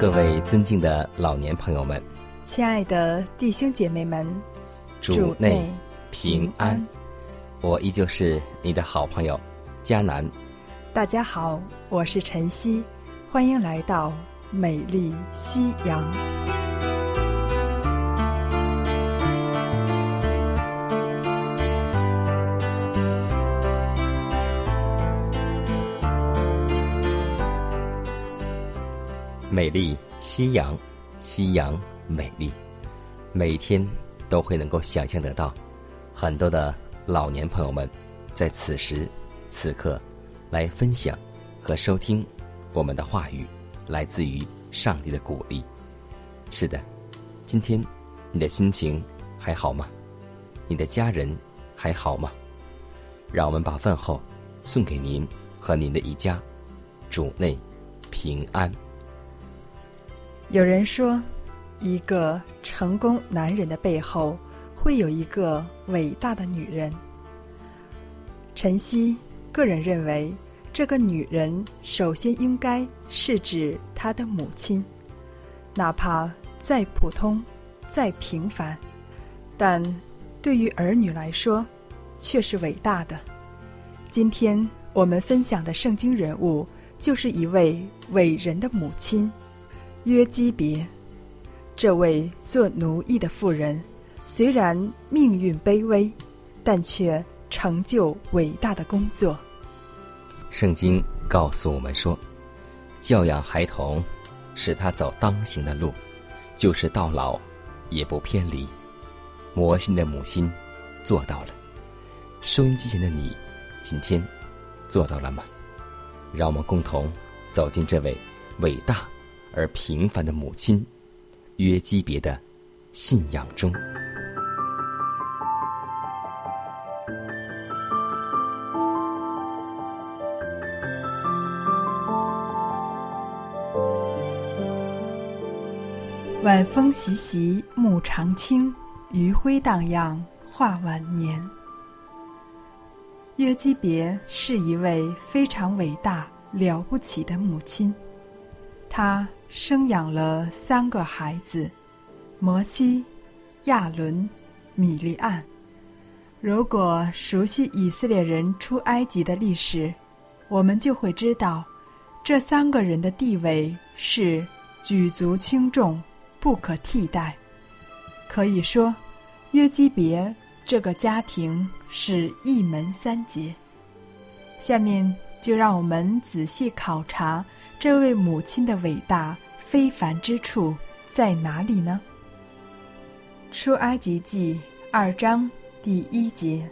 各位尊敬的老年朋友们，亲爱的弟兄姐妹们，主内平安。我依旧是你的好朋友佳南。大家好，我是晨曦，欢迎来到美丽夕阳。美丽夕阳，夕阳美丽，每天都会能够想象得到，很多的老年朋友们在此时此刻来分享和收听我们的话语，来自于上帝的鼓励。是的，今天你的心情还好吗？你的家人还好吗？让我们把问候送给您和您的一家，主内平安。有人说，一个成功男人的背后会有一个伟大的女人。晨曦个人认为，这个女人首先应该是指他的母亲，哪怕再普通、再平凡，但对于儿女来说，却是伟大的。今天我们分享的圣经人物，就是一位伟人的母亲。约基别，这位做奴役的妇人，虽然命运卑微，但却成就伟大的工作。圣经告诉我们说，教养孩童，使他走当行的路，就是到老也不偏离。魔性的母亲做到了。收音机前的你，今天做到了吗？让我们共同走进这位伟大。而平凡的母亲，约基别的信仰中，晚风习习，木长青，余晖荡漾，画晚年。约基别是一位非常伟大、了不起的母亲，她。生养了三个孩子，摩西、亚伦、米利安。如果熟悉以色列人出埃及的历史，我们就会知道，这三个人的地位是举足轻重、不可替代。可以说，约基别这个家庭是一门三杰。下面就让我们仔细考察。这位母亲的伟大非凡之处在哪里呢？出埃及记二章第一节，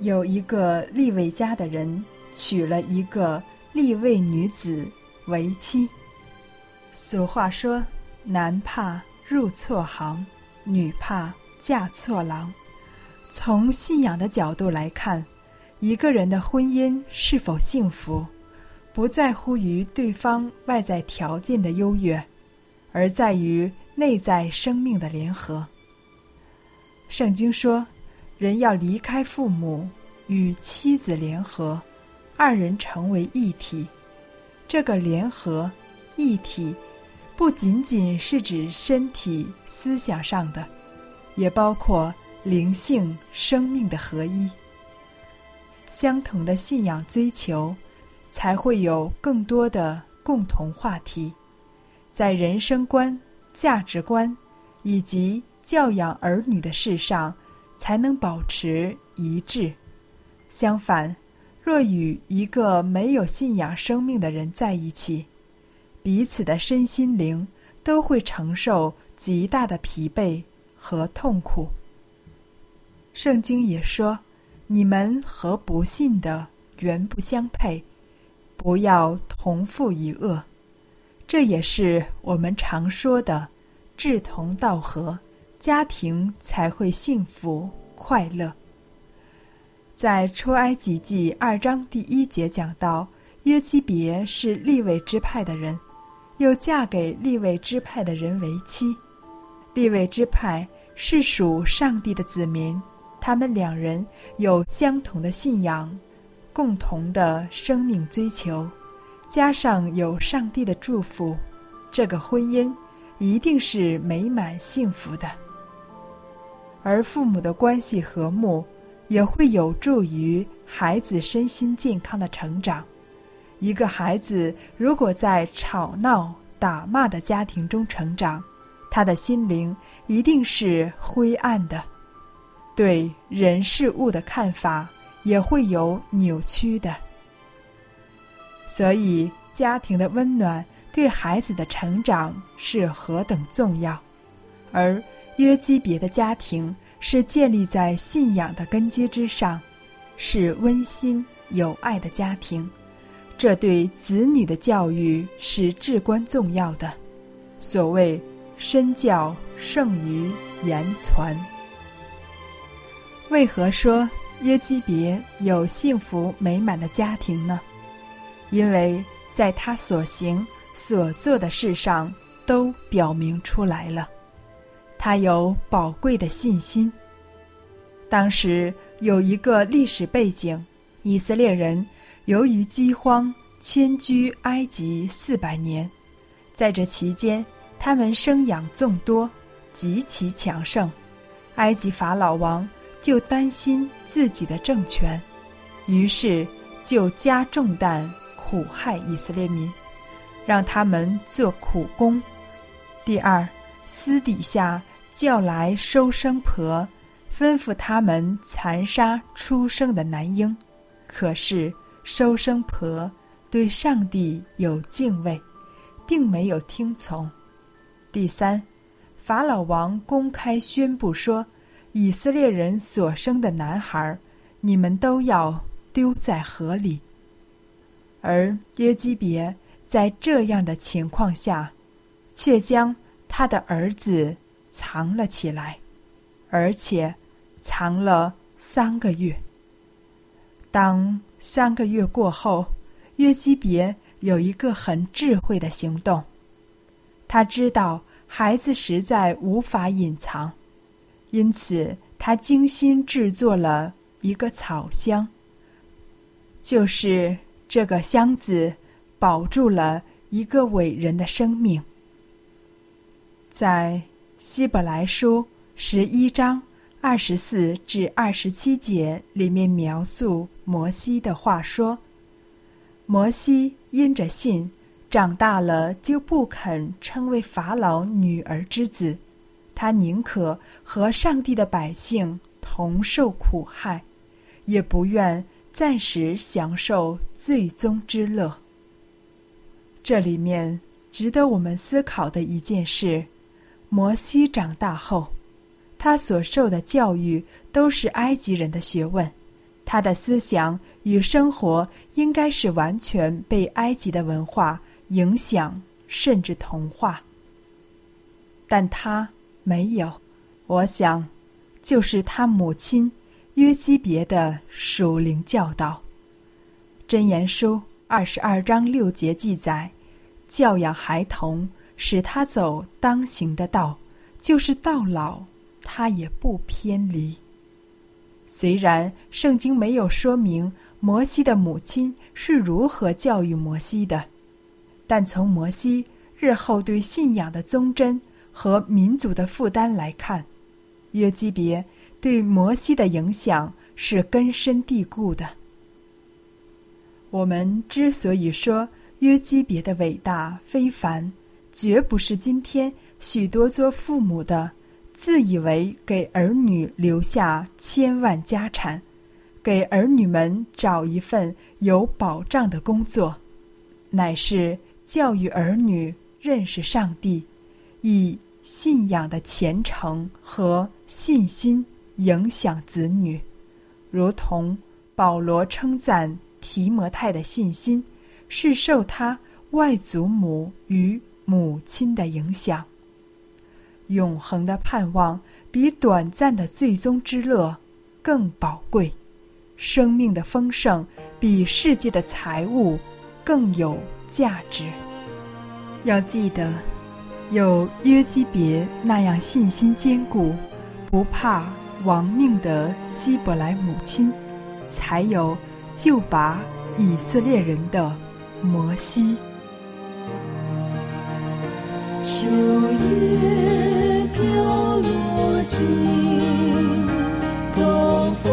有一个立位家的人娶了一个立位女子为妻。俗话说：“男怕入错行，女怕嫁错郎。”从信仰的角度来看，一个人的婚姻是否幸福？不在乎于对方外在条件的优越，而在于内在生命的联合。圣经说，人要离开父母，与妻子联合，二人成为一体。这个联合一体，不仅仅是指身体、思想上的，也包括灵性、生命的合一。相同的信仰追求。才会有更多的共同话题，在人生观、价值观以及教养儿女的事上，才能保持一致。相反，若与一个没有信仰生命的人在一起，彼此的身心灵都会承受极大的疲惫和痛苦。圣经也说：“你们和不信的原不相配，不要同父一恶。”这也是我们常说的“志同道合”，家庭才会幸福快乐。在出埃及记二章第一节讲到，约基别是利未支派的人，又嫁给利未支派的人为妻。利未支派是属上帝的子民，他们两人有相同的信仰，共同的生命追求，加上有上帝的祝福，这个婚姻一定是美满幸福的。而父母的关系和睦。也会有助于孩子身心健康的成长。一个孩子如果在吵闹、打骂的家庭中成长，他的心灵一定是灰暗的，对人事物的看法也会有扭曲的。所以，家庭的温暖对孩子的成长是何等重要。而约基别的家庭。是建立在信仰的根基之上，是温馨有爱的家庭，这对子女的教育是至关重要的。所谓“身教胜于言传”，为何说耶基别有幸福美满的家庭呢？因为在他所行所做的事上都表明出来了。他有宝贵的信心。当时有一个历史背景：以色列人由于饥荒迁居埃及四百年，在这期间，他们生养众多，极其强盛。埃及法老王就担心自己的政权，于是就加重担苦害以色列民，让他们做苦工。第二，私底下叫来收生婆，吩咐他们残杀出生的男婴。可是收生婆对上帝有敬畏，并没有听从。第三，法老王公开宣布说：“以色列人所生的男孩，你们都要丢在河里。”而约基别在这样的情况下，却将。他的儿子藏了起来，而且藏了三个月。当三个月过后，约基别有一个很智慧的行动。他知道孩子实在无法隐藏，因此他精心制作了一个草箱。就是这个箱子，保住了一个伟人的生命。在希伯来书十一章二十四至二十七节里面描述摩西的话说：“摩西因着信长大了，就不肯称为法老女儿之子，他宁可和上帝的百姓同受苦害，也不愿暂时享受最终之乐。”这里面值得我们思考的一件事。摩西长大后，他所受的教育都是埃及人的学问，他的思想与生活应该是完全被埃及的文化影响，甚至同化。但他没有，我想，就是他母亲约基别的属灵教导。箴言书二十二章六节记载，教养孩童。使他走当行的道，就是到老，他也不偏离。虽然圣经没有说明摩西的母亲是如何教育摩西的，但从摩西日后对信仰的忠贞和民族的负担来看，约基别对摩西的影响是根深蒂固的。我们之所以说约基别的伟大非凡，绝不是今天许多做父母的自以为给儿女留下千万家产，给儿女们找一份有保障的工作，乃是教育儿女认识上帝，以信仰的虔诚和信心影响子女，如同保罗称赞提摩太的信心是受他外祖母与。母亲的影响，永恒的盼望比短暂的最终之乐更宝贵，生命的丰盛比世界的财物更有价值。要记得，有约基别那样信心坚固、不怕亡命的希伯来母亲，才有救拔以色列人的摩西。秋叶飘落尽，东风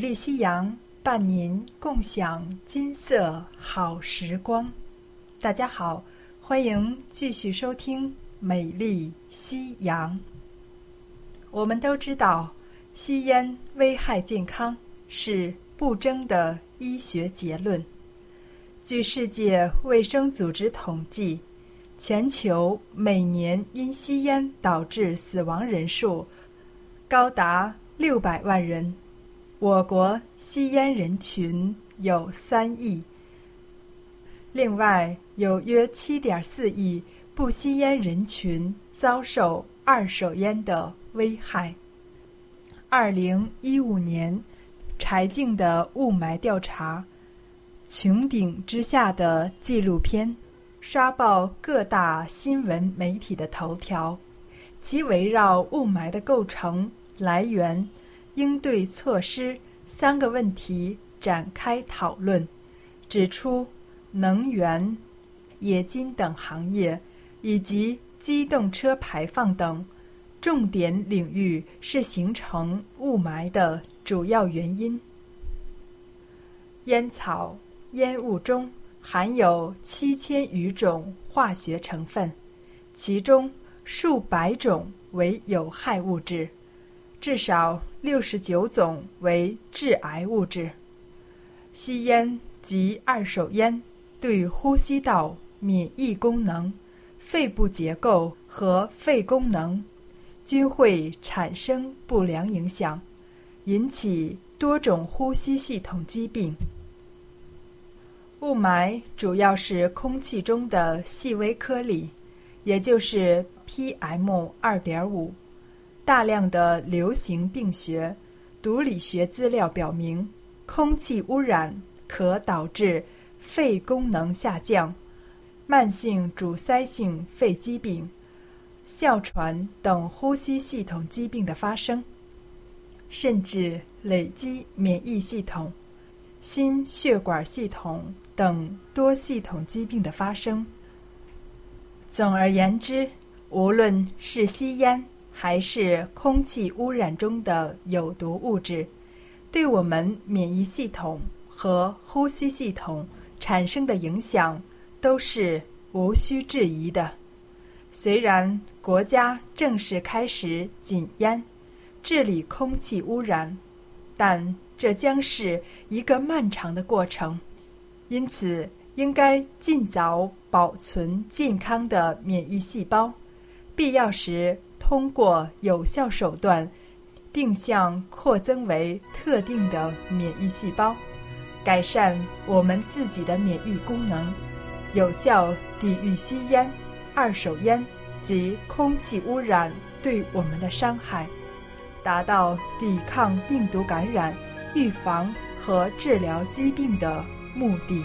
美丽夕阳伴您共享金色好时光。大家好，欢迎继续收听《美丽夕阳》。我们都知道，吸烟危害健康是不争的医学结论。据世界卫生组织统计，全球每年因吸烟导致死亡人数高达六百万人。我国吸烟人群有三亿，另外有约七点四亿不吸烟人群遭受二手烟的危害。二零一五年，柴静的雾霾调查，穹顶之下的纪录片，刷爆各大新闻媒体的头条，其围绕雾霾的构成、来源。应对措施三个问题展开讨论，指出能源、冶金等行业以及机动车排放等重点领域是形成雾霾的主要原因。烟草、烟雾中含有七千余种化学成分，其中数百种为有害物质。至少六十九种为致癌物质。吸烟及二手烟对呼吸道、免疫功能、肺部结构和肺功能均会产生不良影响，引起多种呼吸系统疾病。雾霾主要是空气中的细微颗粒，也就是 PM 二点五。大量的流行病学、毒理学资料表明，空气污染可导致肺功能下降、慢性阻塞性肺疾病、哮喘等呼吸系统疾病的发生，甚至累积免疫系统、心血管系统等多系统疾病的发生。总而言之，无论是吸烟，还是空气污染中的有毒物质，对我们免疫系统和呼吸系统产生的影响都是无需质疑的。虽然国家正式开始禁烟、治理空气污染，但这将是一个漫长的过程。因此，应该尽早保存健康的免疫细胞，必要时。通过有效手段，定向扩增为特定的免疫细胞，改善我们自己的免疫功能，有效抵御吸烟、二手烟及空气污染对我们的伤害，达到抵抗病毒感染、预防和治疗疾病的目的。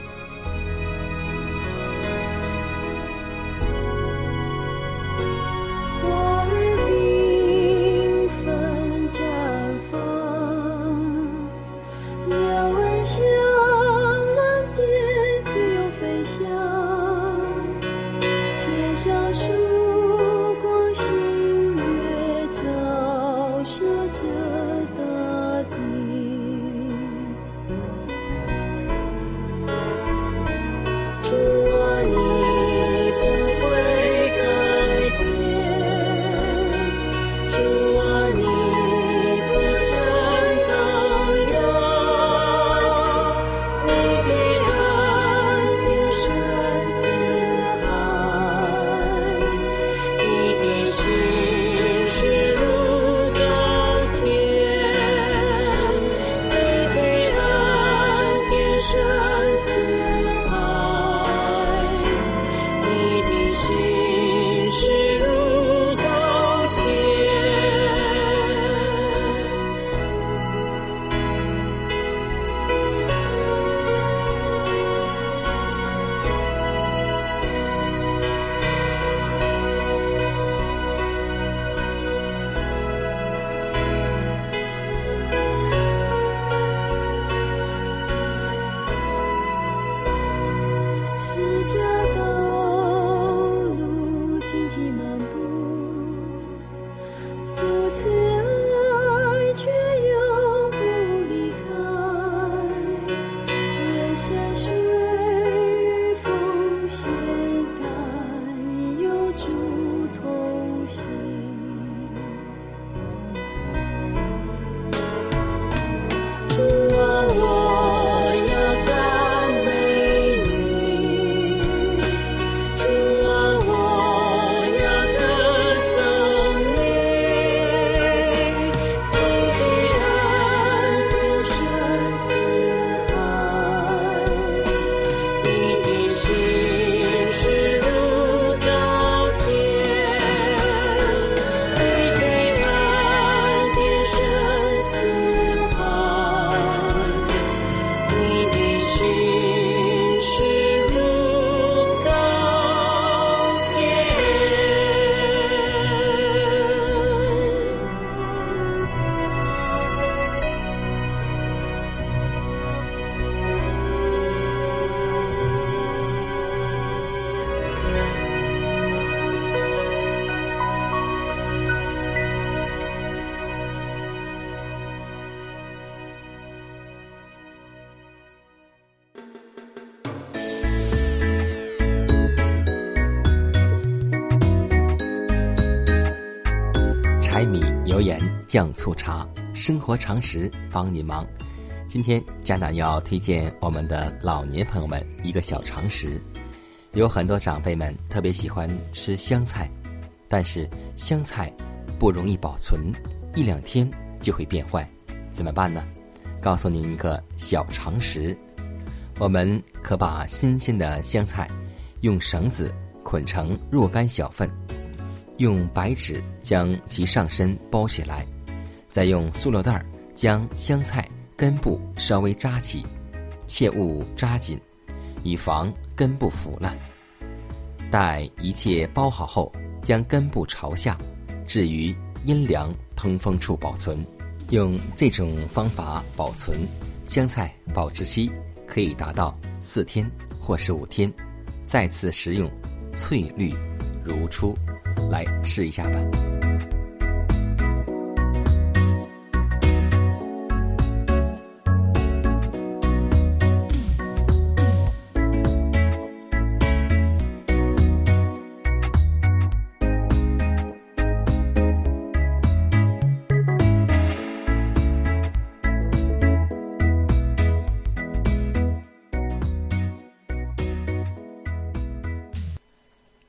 酱醋茶，生活常识帮你忙。今天佳楠要推荐我们的老年朋友们一个小常识。有很多长辈们特别喜欢吃香菜，但是香菜不容易保存，一两天就会变坏，怎么办呢？告诉您一个小常识：我们可把新鲜的香菜用绳子捆成若干小份。用白纸将其上身包起来，再用塑料袋将香菜根部稍微扎起，切勿扎紧，以防根部腐烂。待一切包好后，将根部朝下，置于阴凉通风处保存。用这种方法保存香菜，保质期可以达到四天或是五天，再次食用，翠绿如初。来试一下吧。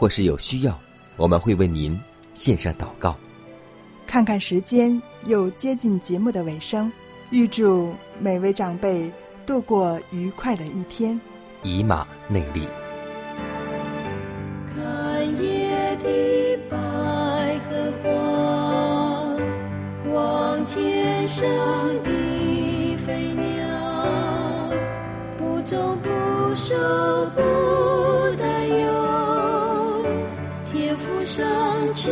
或是有需要，我们会为您献上祷告。看看时间，又接近节目的尾声，预祝每位长辈度过愉快的一天。以马内利。看夜的百合花，望天上的飞鸟，不种不收不想起